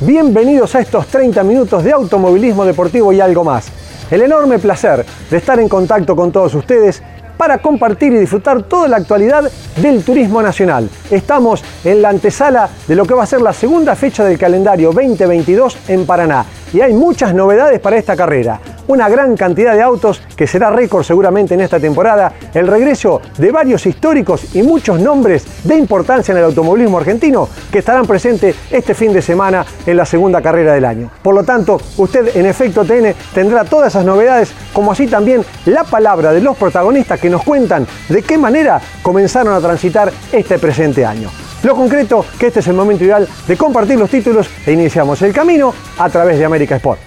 Bienvenidos a estos 30 minutos de automovilismo deportivo y algo más. El enorme placer de estar en contacto con todos ustedes para compartir y disfrutar toda la actualidad del turismo nacional. Estamos en la antesala de lo que va a ser la segunda fecha del calendario 2022 en Paraná y hay muchas novedades para esta carrera. Una gran cantidad de autos que será récord seguramente en esta temporada, el regreso de varios históricos y muchos nombres de importancia en el automovilismo argentino que estarán presentes este fin de semana en la segunda carrera del año. Por lo tanto, usted en efecto TN tendrá todas esas novedades, como así también la palabra de los protagonistas que nos cuentan de qué manera comenzaron a transitar este presente año. Lo concreto que este es el momento ideal de compartir los títulos e iniciamos el camino a través de América Sport.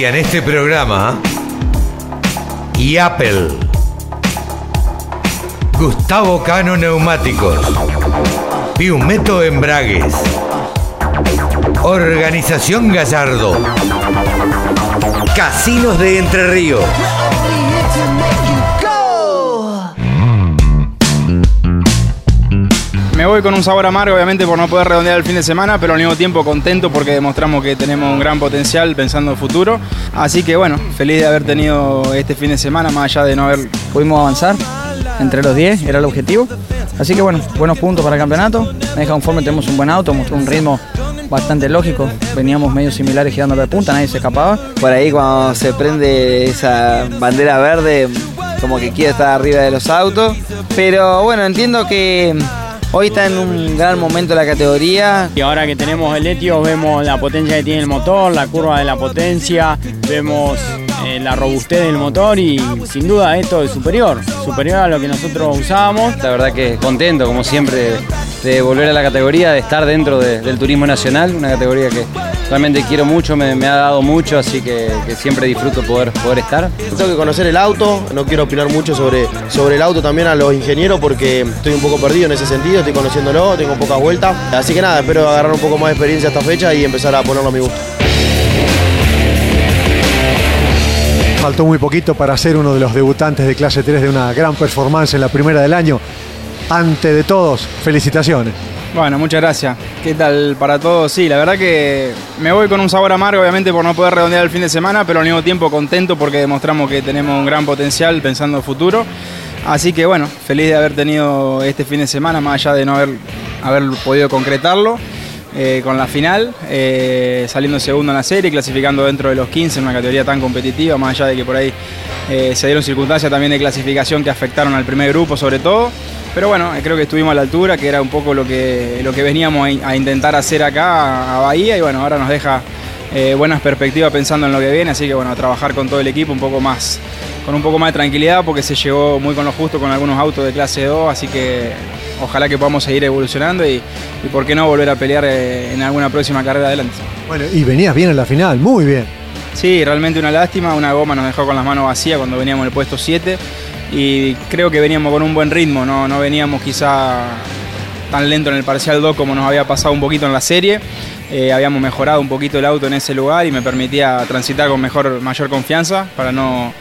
En este programa y Apple. Gustavo Cano Neumáticos. Piumeto Embragues. Organización Gallardo. Casinos de Entre Ríos. Me voy con un sabor amargo, obviamente, por no poder redondear el fin de semana, pero al mismo tiempo contento porque demostramos que tenemos un gran potencial pensando en el futuro. Así que bueno, feliz de haber tenido este fin de semana, más allá de no haber. Pudimos avanzar entre los 10, era el objetivo. Así que bueno, buenos puntos para el campeonato. Me deja conforme, tenemos un buen auto, mostró un ritmo bastante lógico. Veníamos medio similares girando de punta, nadie se escapaba. Por ahí cuando se prende esa bandera verde, como que quiere estar arriba de los autos. Pero bueno, entiendo que Hoy está en un gran momento la categoría. Y ahora que tenemos el Etios vemos la potencia que tiene el motor, la curva de la potencia, vemos eh, la robustez del motor y sin duda esto es superior, superior a lo que nosotros usábamos. La verdad que contento, como siempre, de volver a la categoría, de estar dentro de, del turismo nacional, una categoría que realmente quiero mucho, me, me ha dado mucho, así que, que, siempre disfruto poder, poder estar. Tengo que conocer el auto, no quiero opinar mucho sobre, sobre el auto también a los ingenieros porque estoy un poco perdido en ese sentido, estoy conociéndolo, tengo pocas vueltas, así que nada, espero agarrar un poco más de experiencia esta fecha y empezar a ponerlo a mi gusto. Faltó muy poquito para ser uno de los debutantes de clase 3 de una gran performance en la primera del año. Ante de todos, felicitaciones. Bueno, muchas gracias. ¿Qué tal para todos? Sí, la verdad que me voy con un sabor amargo, obviamente, por no poder redondear el fin de semana, pero al mismo tiempo contento porque demostramos que tenemos un gran potencial pensando en futuro. Así que bueno, feliz de haber tenido este fin de semana, más allá de no haber, haber podido concretarlo. Eh, con la final, eh, saliendo segundo en la serie, clasificando dentro de los 15 en una categoría tan competitiva, más allá de que por ahí eh, se dieron circunstancias también de clasificación que afectaron al primer grupo sobre todo. Pero bueno, creo que estuvimos a la altura, que era un poco lo que, lo que veníamos a, intentar hacer acá a Bahía y bueno, ahora nos deja eh, buenas perspectivas pensando en lo que viene, así que bueno, a trabajar con todo el equipo un poco más, con un poco más de tranquilidad porque se llegó muy con lo justo con algunos autos de clase 2, así que ojalá que podamos seguir evolucionando y, y por qué no volver a pelear eh, en alguna próxima carrera adelante. Bueno, y venías bien en la final, muy bien. Sí, realmente una lástima, una goma nos dejó con las manos vacías cuando veníamos en el puesto 7 y creo que veníamos con un buen ritmo, no, no veníamos quizá tan lento en el parcial 2 como nos había pasado un poquito en la serie. Eh, habíamos mejorado un poquito el auto en ese lugar y me permitía transitar con mejor, mayor confianza para no,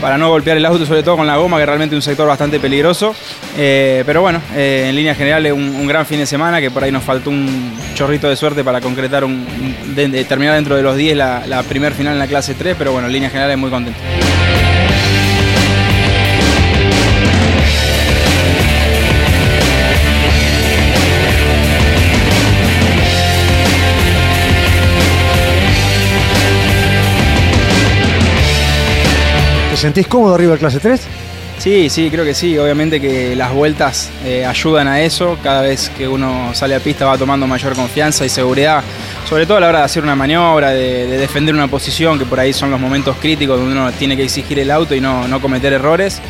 para no golpear el auto, sobre todo con la goma, que realmente es un sector bastante peligroso. Eh, pero bueno, eh, en línea general un, gran fin de semana, que por ahí nos faltó un chorrito de suerte para concretar, un, terminar dentro de los 10 la, la primer final en la clase 3, pero bueno, en línea general es muy contento. Sentís cómodo arriba de clase 3? Sí, sí, creo que sí. Obviamente que las vueltas eh, ayudan a eso. Cada vez que uno sale a pista va tomando mayor confianza y seguridad, sobre todo a la hora de hacer una maniobra, de, de defender una posición, que por ahí son los momentos críticos donde uno tiene que exigir el auto y no, no cometer errores.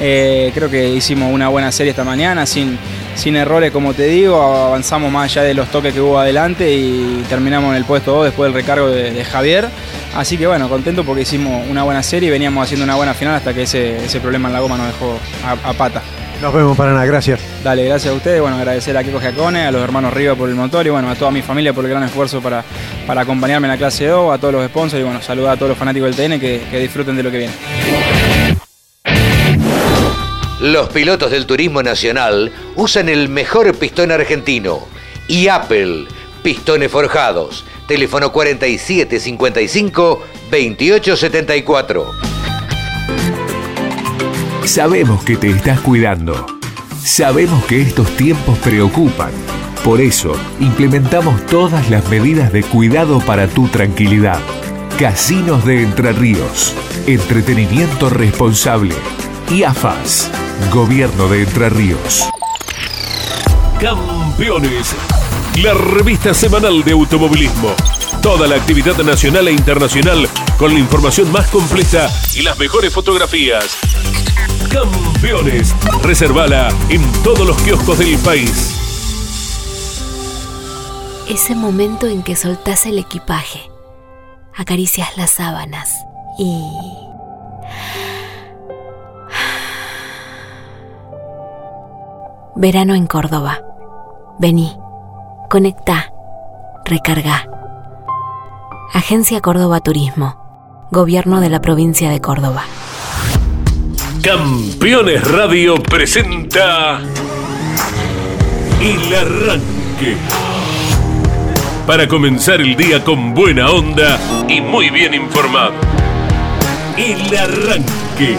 Eh, creo que hicimos una buena serie esta mañana sin, sin errores, como te digo, avanzamos más allá de los toques que hubo adelante y terminamos en el puesto 2 después del recargo de, Javier. Así que bueno, contento porque hicimos una buena serie y veníamos haciendo una buena final hasta que ese, problema en la goma nos dejó a, pata. Nos vemos, Paraná, gracias. Dale, gracias a ustedes. Bueno, agradecer a Kiko Giacone, a los hermanos Riva por el motor y bueno, a toda mi familia por el gran esfuerzo para, para acompañarme en la clase 2, a todos los sponsors y bueno, saludar a todos los fanáticos del TN que, que disfruten de lo que viene. Los pilotos del turismo nacional usan el mejor pistón argentino y Apple, pistones forjados. Teléfono 4755 2874. Sabemos que te estás cuidando. Sabemos que estos tiempos preocupan. Por eso, implementamos todas las medidas de cuidado para tu tranquilidad. Casinos de Entre Ríos. Entretenimiento responsable. Y AFAS. Gobierno de Entre Ríos. Campeones. La revista semanal de automovilismo. Toda la actividad nacional e internacional con la información más completa y las mejores fotografías. Campeones. Reservala en todos los kioscos del país. Ese momento en que soltás el equipaje, acaricias las sábanas y Verano en Córdoba. Vení, conecta, recarga. Agencia Córdoba Turismo. Gobierno de la provincia de Córdoba. Campeones Radio presenta El Arranque. Para comenzar el día con buena onda y muy bien informado. El Arranque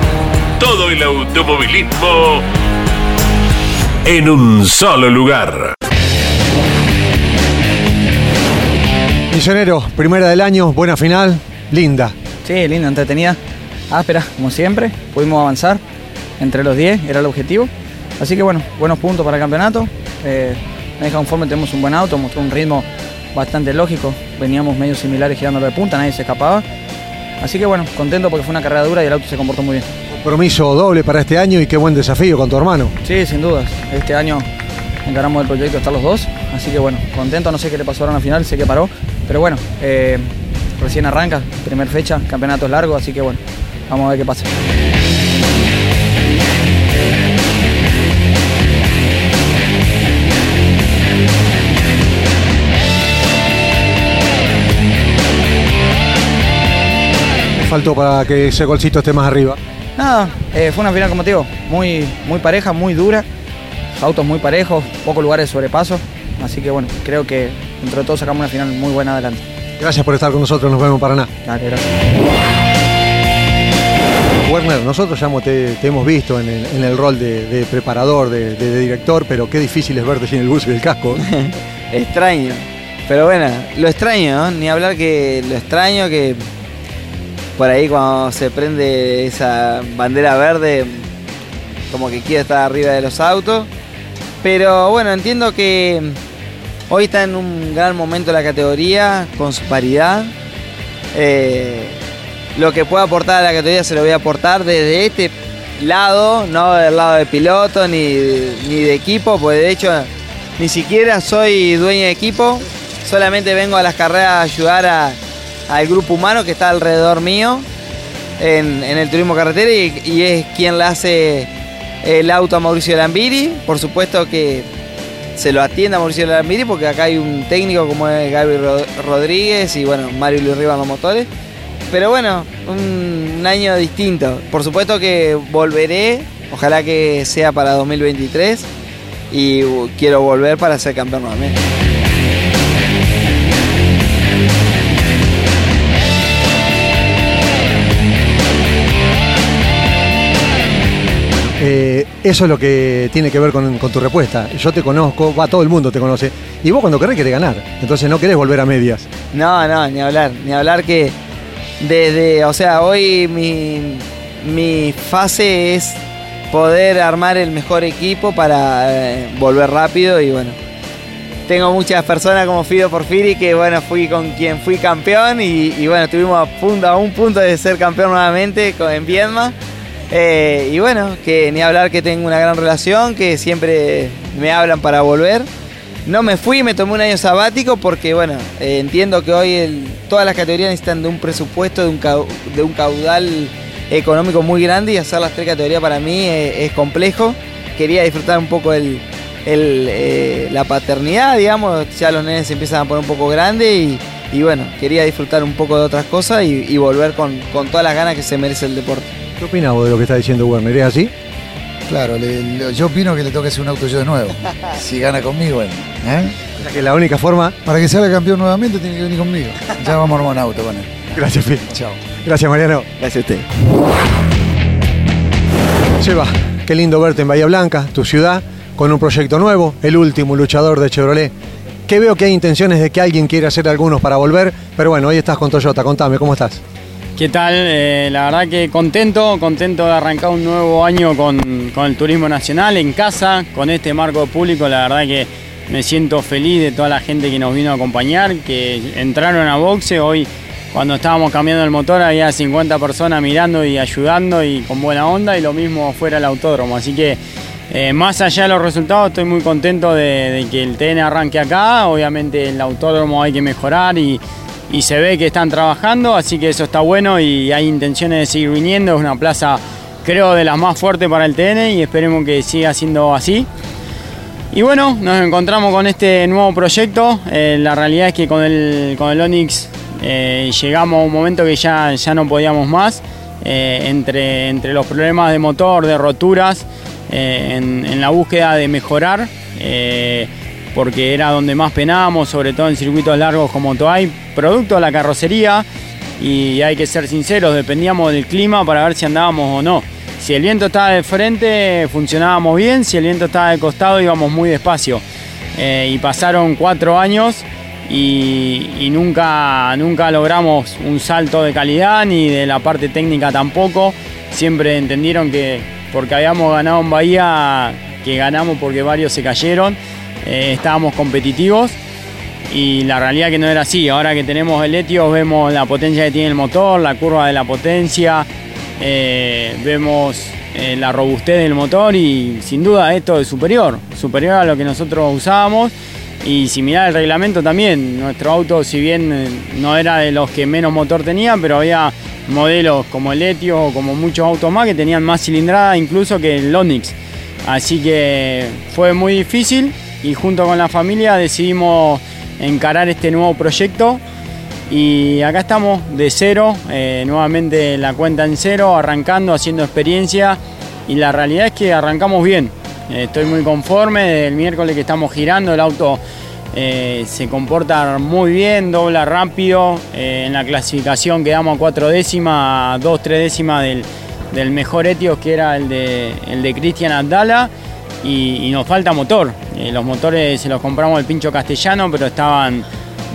todo el automovilismo en un solo lugar. Misionero, primera del año, buena final, linda. Sí, linda, entretenida, áspera, como siempre. Pudimos avanzar entre los 10, era el objetivo. Así que bueno, buenos puntos para el campeonato. Eh, me deja conforme, tenemos un buen auto, mostró un ritmo bastante lógico. Veníamos medio similares girándolo de punta, nadie se escapaba. Así que bueno, contento porque fue una carrera dura y el auto se comportó muy bien compromiso doble para este año y qué buen desafío con tu hermano. Sí, sin duda. Este año encaramos el proyecto estar los dos, así que bueno, contento, no sé qué le pasó ahora en la final, sé que paró, pero bueno, eh, recién arranca, primer fecha, campeonato es largo, así que bueno, vamos a ver qué pasa. faltó para que ese golcito esté más arriba? Nada, eh, fue una final, como te digo, muy, muy pareja, muy dura. Autos muy parejos, pocos lugares de sobrepaso. Así que bueno, creo que entre todos sacamos una final muy buena adelante. Gracias por estar con nosotros, nos vemos para nada. Dale, gracias. Werner, nosotros ya te, hemos visto en el, rol de, preparador, de, director, pero qué difícil es verte sin el bus y el casco. extraño. Pero bueno, lo extraño, ¿no? Ni hablar que lo extraño, que por ahí cuando se prende esa bandera verde, como que quiere estar arriba de los autos. Pero bueno, entiendo que hoy está en un gran momento la categoría, con su paridad. Eh, lo que pueda aportar a la categoría se lo voy a aportar desde este lado, no del lado de piloto ni, ni de equipo, pues de hecho ni siquiera soy dueño de equipo, solamente vengo a las carreras a ayudar a, al grupo humano que está alrededor mío en, el turismo carretera y, es quien le hace el auto a Mauricio Lambiri. Por supuesto que se lo atiende a Mauricio Lambiri porque acá hay un técnico como es Gaby Rodríguez y bueno, Mario Luis Rivas los motores. Pero bueno, un, un año distinto. Por supuesto que volveré, ojalá que sea para 2023 y quiero volver para ser campeón nuevamente. Eso es lo que tiene que ver con, tu respuesta. Yo te conozco, va, todo el mundo te conoce. Y vos cuando querés querés ganar. Entonces no querés volver a medias. No, no, ni hablar, ni hablar que desde, o sea, hoy mi, mi fase es poder armar el mejor equipo para eh, volver rápido y bueno. Tengo muchas personas como Fido Porfiri que bueno, fui con quien fui campeón y, y bueno, estuvimos a, punto, a un punto de ser campeón nuevamente en Viedma. Eh, y bueno, que ni hablar que tengo una gran relación, que siempre me hablan para volver. No me fui, me tomé un año sabático porque, bueno, eh, entiendo que hoy todas las categorías necesitan de un presupuesto, de un, cau- de un caudal económico muy grande y hacer las tres categorías para mí eh, es complejo. Quería disfrutar un poco el, la paternidad, digamos, ya los nenes se empiezan a poner un poco grandes y, y bueno, quería disfrutar un poco de otras cosas y, y volver con, con todas las ganas que se merece el deporte. ¿Qué opinas vos de lo que está diciendo Werner? ¿Es así? Claro, le- le- yo opino que le toca hacer un auto yo de nuevo. Si gana conmigo, bueno. ¿eh? O sea que la única forma. Para que salga campeón nuevamente tiene que venir conmigo. Ya vamos a armar un auto con él. Gracias, Phil. Chao. Gracias, Mariano. Gracias a usted. Seba, qué lindo verte en Bahía Blanca, tu ciudad, con un proyecto nuevo, el último luchador de Chevrolet. Que veo que hay intenciones de que alguien quiera hacer algunos para volver, pero bueno, hoy estás con Toyota. Contame, ¿cómo estás? ¿Qué tal? Eh, la verdad que contento, contento de arrancar un nuevo año con, con el turismo nacional en casa, con este marco público, la verdad que me siento feliz de toda la gente que nos vino a acompañar, que entraron a boxe, hoy cuando estábamos cambiando el motor había 50 personas mirando y ayudando y con buena onda y lo mismo fuera el autódromo, así que eh, más allá de los resultados estoy muy contento de, de que el TN arranque acá, obviamente el autódromo hay que mejorar y y se ve que están trabajando, así que eso está bueno y hay intenciones de seguir viniendo. Es una plaza, creo, de las más fuertes para el TN y esperemos que siga siendo así. Y bueno, nos encontramos con este nuevo proyecto. Eh, la realidad es que con el, con el Onix eh, llegamos a un momento que ya, ya no podíamos más. Eh, entre, entre los problemas de motor, de roturas, en la búsqueda de mejorar. Porque era donde más penábamos, sobre todo en circuitos largos como Toay, producto de la carrocería, y hay que ser sinceros, dependíamos del clima para ver si andábamos o no. Si el viento estaba de frente, funcionábamos bien, si el viento estaba de costado, íbamos muy despacio. Eh, y pasaron cuatro años y, y nunca, nunca logramos un salto de calidad, ni de la parte técnica tampoco. Siempre entendieron que porque habíamos ganado en Bahía, que ganamos porque varios se cayeron, eh, estábamos competitivos y la realidad que no era así. Ahora que tenemos el Etios vemos la potencia que tiene el motor, la curva de la potencia, eh, vemos eh, la robustez del motor y sin duda esto es superior, superior a lo que nosotros usábamos. Y si mirá el reglamento también, nuestro auto si bien no era de los que menos motor tenía, pero había modelos como el Etios o como muchos autos más que tenían más cilindrada incluso que el Onix. Así que fue muy difícil y junto con la familia decidimos encarar este nuevo proyecto. Y acá estamos de cero, eh, nuevamente la cuenta en cero, arrancando, haciendo experiencia. Y la realidad es que arrancamos bien. Eh, estoy muy conforme, desde el miércoles que estamos girando el auto eh, se comporta muy bien, dobla rápido, en la clasificación quedamos a cuatro décimas, a dos, tres décimas del, del mejor Etios que era el de, el de Cristian Abdala y, nos falta motor. Eh, los motores se los compramos al pincho castellano, pero estaban,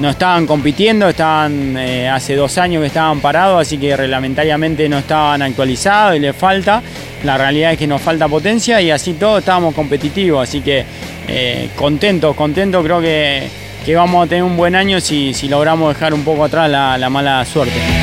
no estaban compitiendo, estaban eh, hace dos años que estaban parados, así que reglamentariamente no estaban actualizados y les falta. La realidad es que nos falta potencia y así todo estábamos competitivos, así que eh, contentos, contentos, creo que, que vamos a tener un buen año si, si logramos dejar un poco atrás la mala suerte.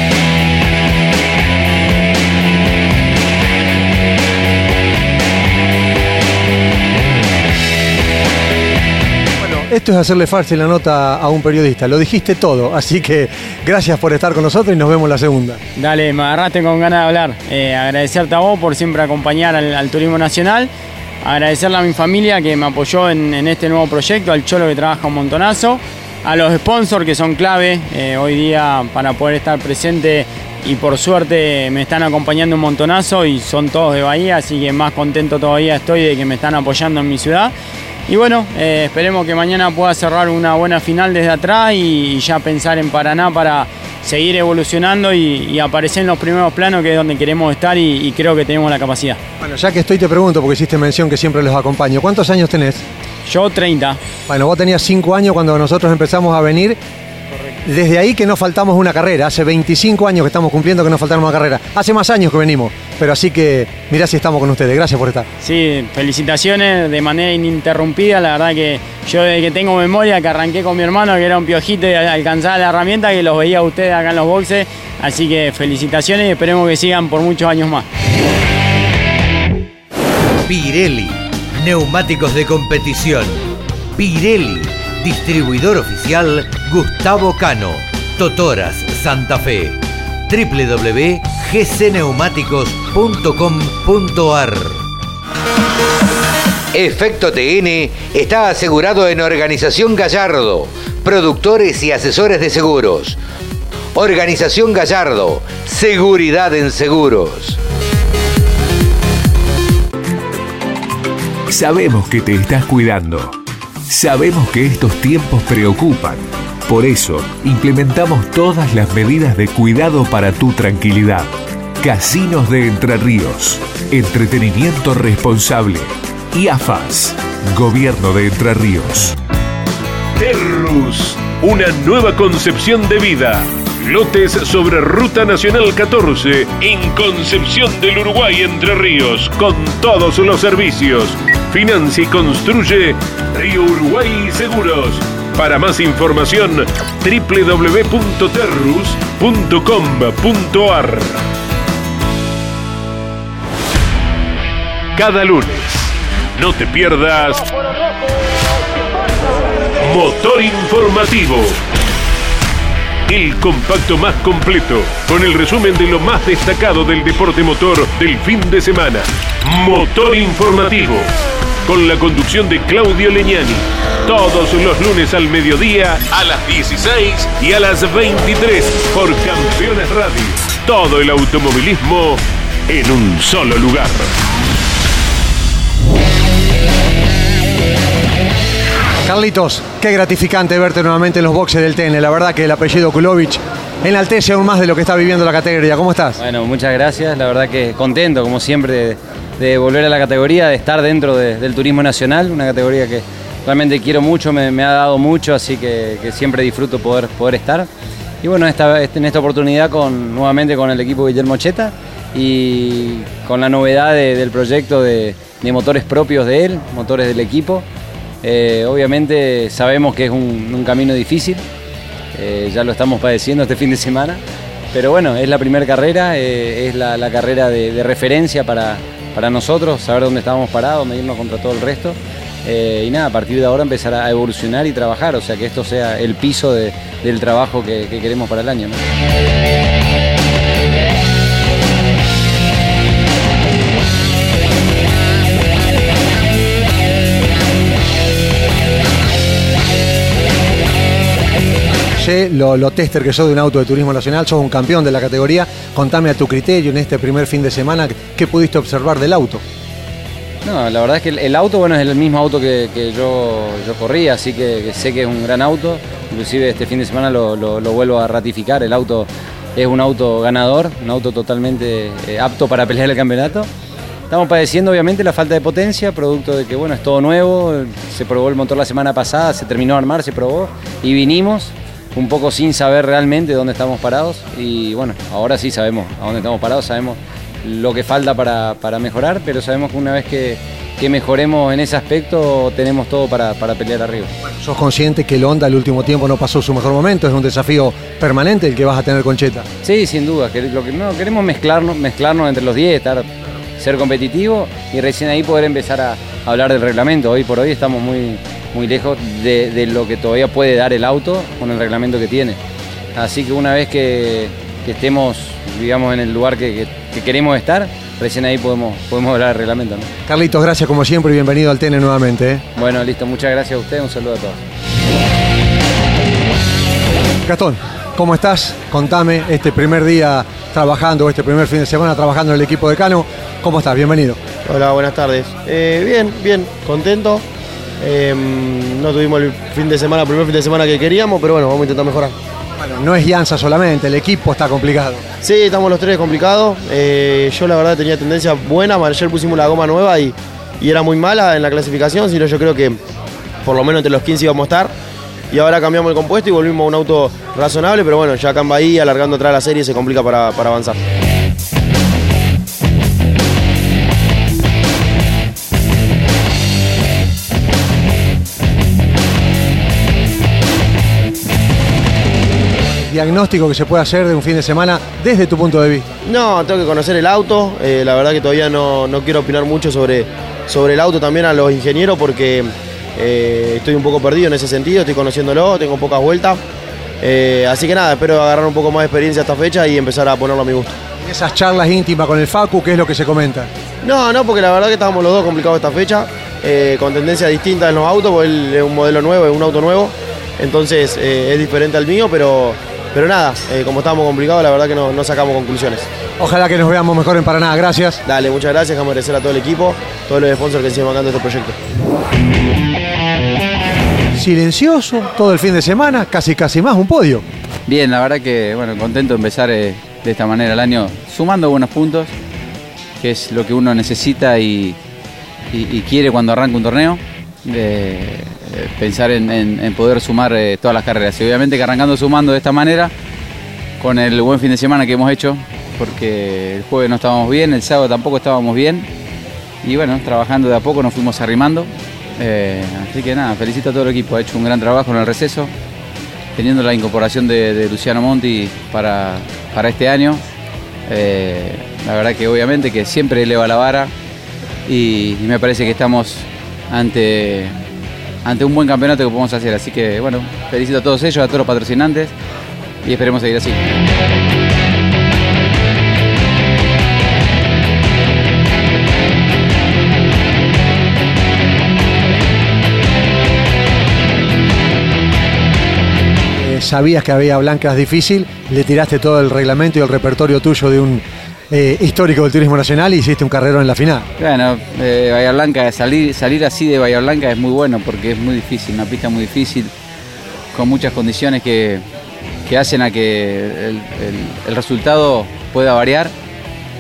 Esto es hacerle fácil la nota a un periodista. Lo dijiste todo, así que gracias por estar con nosotros y nos vemos la segunda. Dale, me agarraste con ganas de hablar. Eh, agradecerte a vos por siempre acompañar al, turismo nacional. Agradecerle a mi familia que me apoyó en, en este nuevo proyecto, al Cholo que trabaja un montonazo, a los sponsors que son clave eh, hoy día para poder estar presente y por suerte me están acompañando un montonazo y son todos de Bahía, así que más contento todavía estoy de que me están apoyando en mi ciudad. Y bueno, eh, esperemos que mañana pueda cerrar una buena final desde atrás y, y ya pensar en Paraná para, seguir evolucionando y, y aparecer en los primeros planos, que es donde queremos estar y, y creo que tenemos la capacidad. Bueno, ya que estoy te pregunto, porque hiciste mención que siempre los acompaño. ¿Cuántos años tenés? Yo 30. Bueno, vos tenías 5 años cuando nosotros empezamos a venir. Desde ahí que no faltamos una carrera. Hace 25 años que estamos cumpliendo que no faltamos una carrera. Hace más años que venimos. Pero así que mirá si estamos con ustedes. Gracias por estar. Sí, felicitaciones de manera ininterrumpida. La verdad que yo desde que tengo memoria, que arranqué con mi hermano, que era un piojito y alcanzaba la herramienta, que los veía a ustedes acá en los boxes. Así que felicitaciones y esperemos que sigan por muchos años más. Pirelli, neumáticos de competición. Pirelli, distribuidor oficial Gustavo Cano, Totoras, Santa Fe. www.gcneumáticos.com.ar Efecto TN está asegurado en Organización Gallardo, productores y asesores de seguros. Organización Gallardo, seguridad en seguros. Sabemos que te estás cuidando. Sabemos que estos tiempos preocupan. Por eso, implementamos todas las medidas de cuidado para tu tranquilidad. Casinos de Entre Ríos. Entretenimiento responsable. Y. Gobierno de Entre Ríos. Terrus. Una nueva concepción de vida. Lotes sobre Ruta Nacional 14 en Concepción del Uruguay Entre Ríos con todos los servicios. Financia y construye Río Uruguay Seguros. Para más información www.terrus.com.ar Cada lunes, no te pierdas Motor Informativo. El compacto más completo, con el resumen de lo más destacado del deporte motor del fin de semana. Motor Informativo, con la conducción de Claudio Leñani. Todos los lunes al mediodía, a las 16 y a las 23 por Campeones Radio. Todo el automovilismo en un solo lugar. Carlitos, qué gratificante verte nuevamente en los boxes del TN. La verdad que el apellido Kulovich enaltece aún más de lo que está viviendo la categoría. ¿Cómo estás? Bueno, muchas gracias. La verdad que contento, como siempre, de, volver a la categoría, de estar dentro de- del turismo nacional, una categoría que realmente quiero mucho, me, ha dado mucho, así que, siempre disfruto poder, poder estar. Y bueno, este- en esta oportunidad con, nuevamente con el equipo Guillermo Cheta y con la novedad de- del proyecto de motores propios de él, motores del equipo. Eh, obviamente sabemos que es un, camino difícil, eh, ya lo estamos padeciendo este fin de semana, pero bueno, es la primera carrera, eh, es la, carrera de, referencia para, para nosotros, saber dónde estábamos parados, medirnos contra todo el resto. y nada, a partir de ahora empezar a evolucionar y trabajar, o sea que esto sea el piso de- del trabajo que, que queremos para el año. Lo, tester que sos de un auto de turismo nacional, sos un campeón de la categoría. Contame a tu criterio en este primer fin de semana, ¿qué pudiste observar del auto? No, la verdad es que el, auto, bueno, es el mismo auto que, yo, yo corría, así que, sé que es un gran auto. Inclusive este fin de semana lo vuelvo a ratificar. El auto es un auto ganador, un auto totalmente eh, apto para pelear el campeonato. Estamos padeciendo obviamente la falta de potencia, producto de que bueno, es todo nuevo, se probó el motor la semana pasada, se terminó de armar, se probó y vinimos un poco sin saber realmente dónde estamos parados y bueno, ahora sí sabemos a dónde estamos parados, sabemos lo que falta para, para mejorar, pero sabemos que una vez que, que mejoremos en ese aspecto tenemos todo para, para pelear arriba. ¿Sos consciente que el Honda el último tiempo no pasó su mejor momento? Es un desafío permanente el que vas a tener con Cheta. Sí, sin duda. que lo que, no, queremos mezclarnos, mezclarnos entre los 10, estar, ser competitivo y recién ahí poder empezar a hablar del reglamento. Hoy por hoy estamos muy, muy lejos de, de lo que todavía puede dar el auto con el reglamento que tiene. Así que una vez que, que estemos, digamos, en el lugar que, que- que queremos estar, recién ahí podemos, podemos hablar del reglamento. ¿no? Carlitos, gracias como siempre y bienvenido al TN nuevamente. ¿eh? Bueno, listo. Muchas gracias a ustedes. Un saludo a todos. Gastón, ¿cómo estás? Contame este primer día trabajando, este primer fin de semana trabajando en el equipo de Cano. ¿Cómo estás? Bienvenido. Hola, buenas tardes. Eh, bien, bien, contento. Eh, no tuvimos el fin de semana, el primer fin de semana que queríamos, pero bueno, vamos a intentar mejorar. Bueno, no es Llanza solamente, el equipo está complicado. Sí, estamos los tres complicados. Eh, yo la verdad tenía tendencia buena, ayer pusimos la goma nueva y, y era muy mala en la clasificación, sino yo creo que por lo menos entre los 15 íbamos a estar. Y ahora cambiamos el compuesto y volvimos a un auto razonable, pero bueno, ya acá en Bahía, alargando atrás la serie, se complica para, para avanzar. Diagnóstico que se puede hacer de un fin de semana desde tu punto de vista? No, tengo que conocer el auto. Eh, la verdad que todavía no, no, quiero opinar mucho sobre, sobre el auto también a los ingenieros porque eh, estoy un poco perdido en ese sentido, estoy conociéndolo, tengo pocas vueltas. Eh, así que nada, espero agarrar un poco más de experiencia esta fecha y empezar a ponerlo a mi gusto. ¿Y esas charlas íntimas con el Facu, qué es lo que se comenta? No, no, porque la verdad que estábamos los dos complicados esta fecha, con tendencias distintas en los autos, porque él es un modelo nuevo, es un auto nuevo, entonces es diferente al mío, pero pero nada, eh, como estábamos complicados, la verdad que no, sacamos conclusiones. Ojalá que nos veamos mejor en Paraná, gracias. Dale, muchas gracias, dejamos agradecer a todo el equipo, todos los sponsors que siguen bancando este proyecto. Silencioso, todo el fin de semana, casi casi más, un podio. Bien, la verdad que bueno, contento de empezar eh, de esta manera el año, sumando buenos puntos, que es lo que uno necesita y, quiere cuando arranca un torneo. Eh, pensar en, poder sumar eh, todas las carreras. Y obviamente que arrancando sumando de esta manera, con el buen fin de semana que hemos hecho, porque el jueves no estábamos bien, el sábado tampoco estábamos bien, y bueno, trabajando de a poco nos fuimos arrimando. Eh, así que nada, felicito a todo el equipo, ha hecho un gran trabajo en el receso, teniendo la incorporación de, Luciano Monti para, para este año. la verdad que obviamente que siempre eleva la vara y me parece que estamos ante ante un buen campeonato que podemos hacer. Así que bueno, felicito a todos ellos, a todos los patrocinantes y esperemos seguir así. Eh, sabías que había blancas difícil, le tiraste todo el reglamento y el repertorio tuyo de un eh, histórico del turismo nacional y hiciste un carrero en la final. Bueno, eh, Bahía Blanca, salir, salir así de Bahía Blanca es muy bueno porque es muy difícil, una pista muy difícil, con muchas condiciones que, hacen a que el, resultado pueda variar.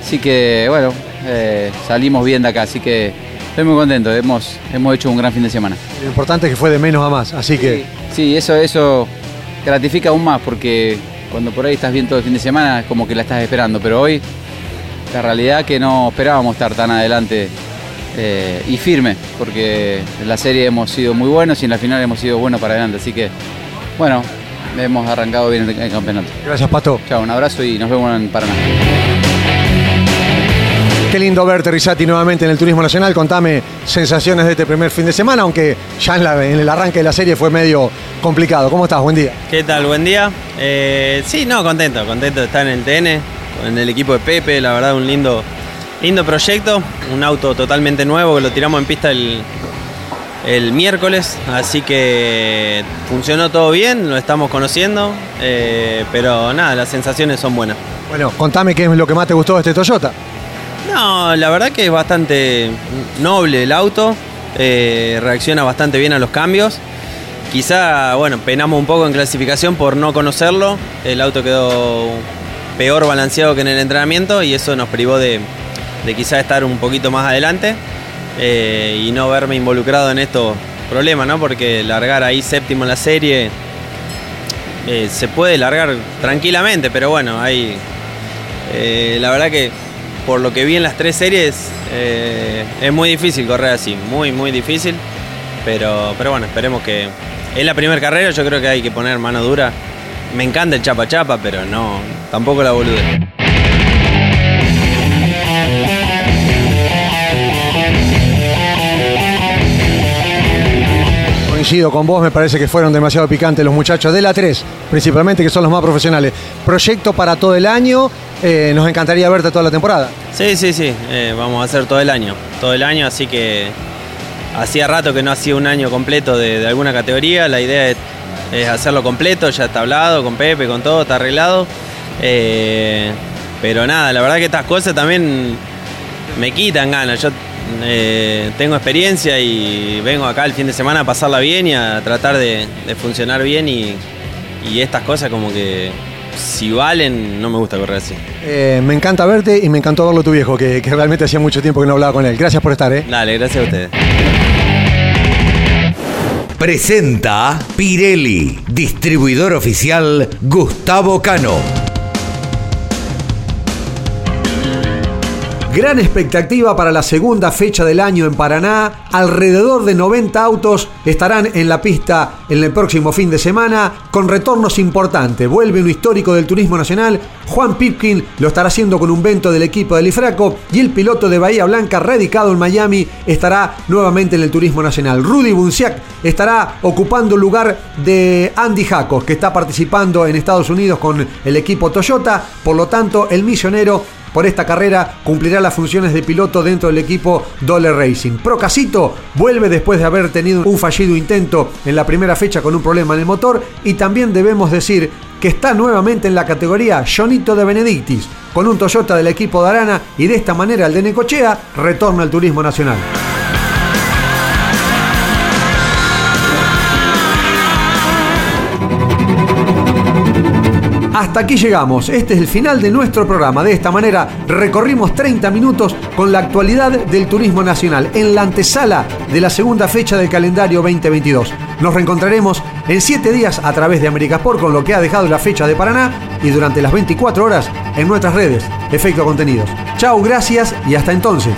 Así que, bueno, eh, salimos bien de acá, así que estoy muy contento, hemos, hemos hecho un gran fin de semana. Lo importante es que fue de menos a más, así que... Sí, eso, eso gratifica aún más porque cuando por ahí estás bien todo el fin de semana es como que la estás esperando, pero hoy la realidad que no esperábamos estar tan adelante eh, y firme, porque en la serie hemos sido muy buenos y en la final hemos sido buenos para adelante. Así que, bueno, hemos arrancado bien el, campeonato. Gracias, Pato. Chao, un abrazo y nos vemos en Paraná. Qué lindo verte, Risati, nuevamente en el Turismo Nacional. Contame sensaciones de este primer fin de semana, aunque ya en, el arranque de la serie fue medio complicado. ¿Cómo estás? Buen día. ¿Qué tal? Buen día. Eh, sí, no, contento, contento de estar en el TN en el equipo de Pepe, la verdad un lindo, lindo proyecto, un auto totalmente nuevo que lo tiramos en pista el, miércoles, así que funcionó todo bien, lo estamos conociendo, eh, pero nada, las sensaciones son buenas. Bueno, contame qué es lo que más te gustó de este Toyota. No, la verdad que es bastante noble el auto, eh, reacciona bastante bien a los cambios. Quizá, bueno, penamos un poco en clasificación por no conocerlo. El auto quedó peor balanceado que en el entrenamiento y eso nos privó de, de quizá estar un poquito más adelante eh, y no verme involucrado en estos problemas, ¿no? Porque largar ahí séptimo en la serie eh, se puede largar tranquilamente, pero bueno, hay. Eh, la verdad que por lo que vi en las tres series es muy difícil correr así, muy, muy difícil. Pero, pero bueno, esperemos que. Es la primera carrera, yo creo que hay que poner mano dura me encanta el chapa chapa, pero no, tampoco la bolude. Coincido con vos, me parece que fueron demasiado picantes los muchachos de la 3, principalmente que son los más profesionales. Proyecto para todo el año, eh, nos encantaría verte toda la temporada. Sí, sí, sí, eh, vamos a hacer todo el año, todo el año, así que hacía rato que no hacía un año completo de, de alguna categoría, la idea es es hacerlo completo, ya está hablado con Pepe, con todo, está arreglado. Eh, pero nada, la verdad que estas cosas también me quitan ganas. Yo eh, tengo experiencia y vengo acá el fin de semana a pasarla bien y a tratar de, funcionar bien y, y estas cosas como que si valen, no me gusta correr así. Eh, me encanta verte y me encantó verlo tu viejo, que, que realmente hacía mucho tiempo que no hablaba con él. Gracias por estar, ¿eh? Dale, gracias a ustedes. Presenta Pirelli, distribuidor oficial Gustavo Cano. Gran expectativa para la segunda fecha del año en Paraná. Alrededor de 90 autos estarán en la pista en el próximo fin de semana con retornos importantes. Vuelve un histórico del turismo nacional. Juan Pipkin lo estará haciendo con un vento del equipo del Ifraco y el piloto de Bahía Blanca radicado en Miami estará nuevamente en el turismo nacional. Rudy Bunciak estará ocupando el lugar de Andy Jacos que está participando en Estados Unidos con el equipo Toyota. Por lo tanto, el misionero por esta carrera cumplirá las funciones de piloto dentro del equipo Dole Racing. Procasito vuelve después de haber tenido un fallido intento en la primera fecha con un problema en el motor y también debemos decir que está nuevamente en la categoría Jonito de Benedictis con un Toyota del equipo de Arana y de esta manera el de Necochea retorna al turismo nacional. Hasta aquí llegamos. Este es el final de nuestro programa. De esta manera recorrimos 30 minutos con la actualidad del turismo nacional en la antesala de la segunda fecha del calendario 2022. Nos reencontraremos en 7 días a través de Americasport con lo que ha dejado la fecha de Paraná y durante las 24 horas en nuestras redes. Efecto Contenidos. Chau, gracias y hasta entonces.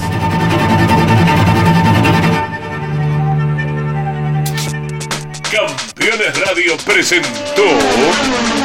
Campeones Radio presentó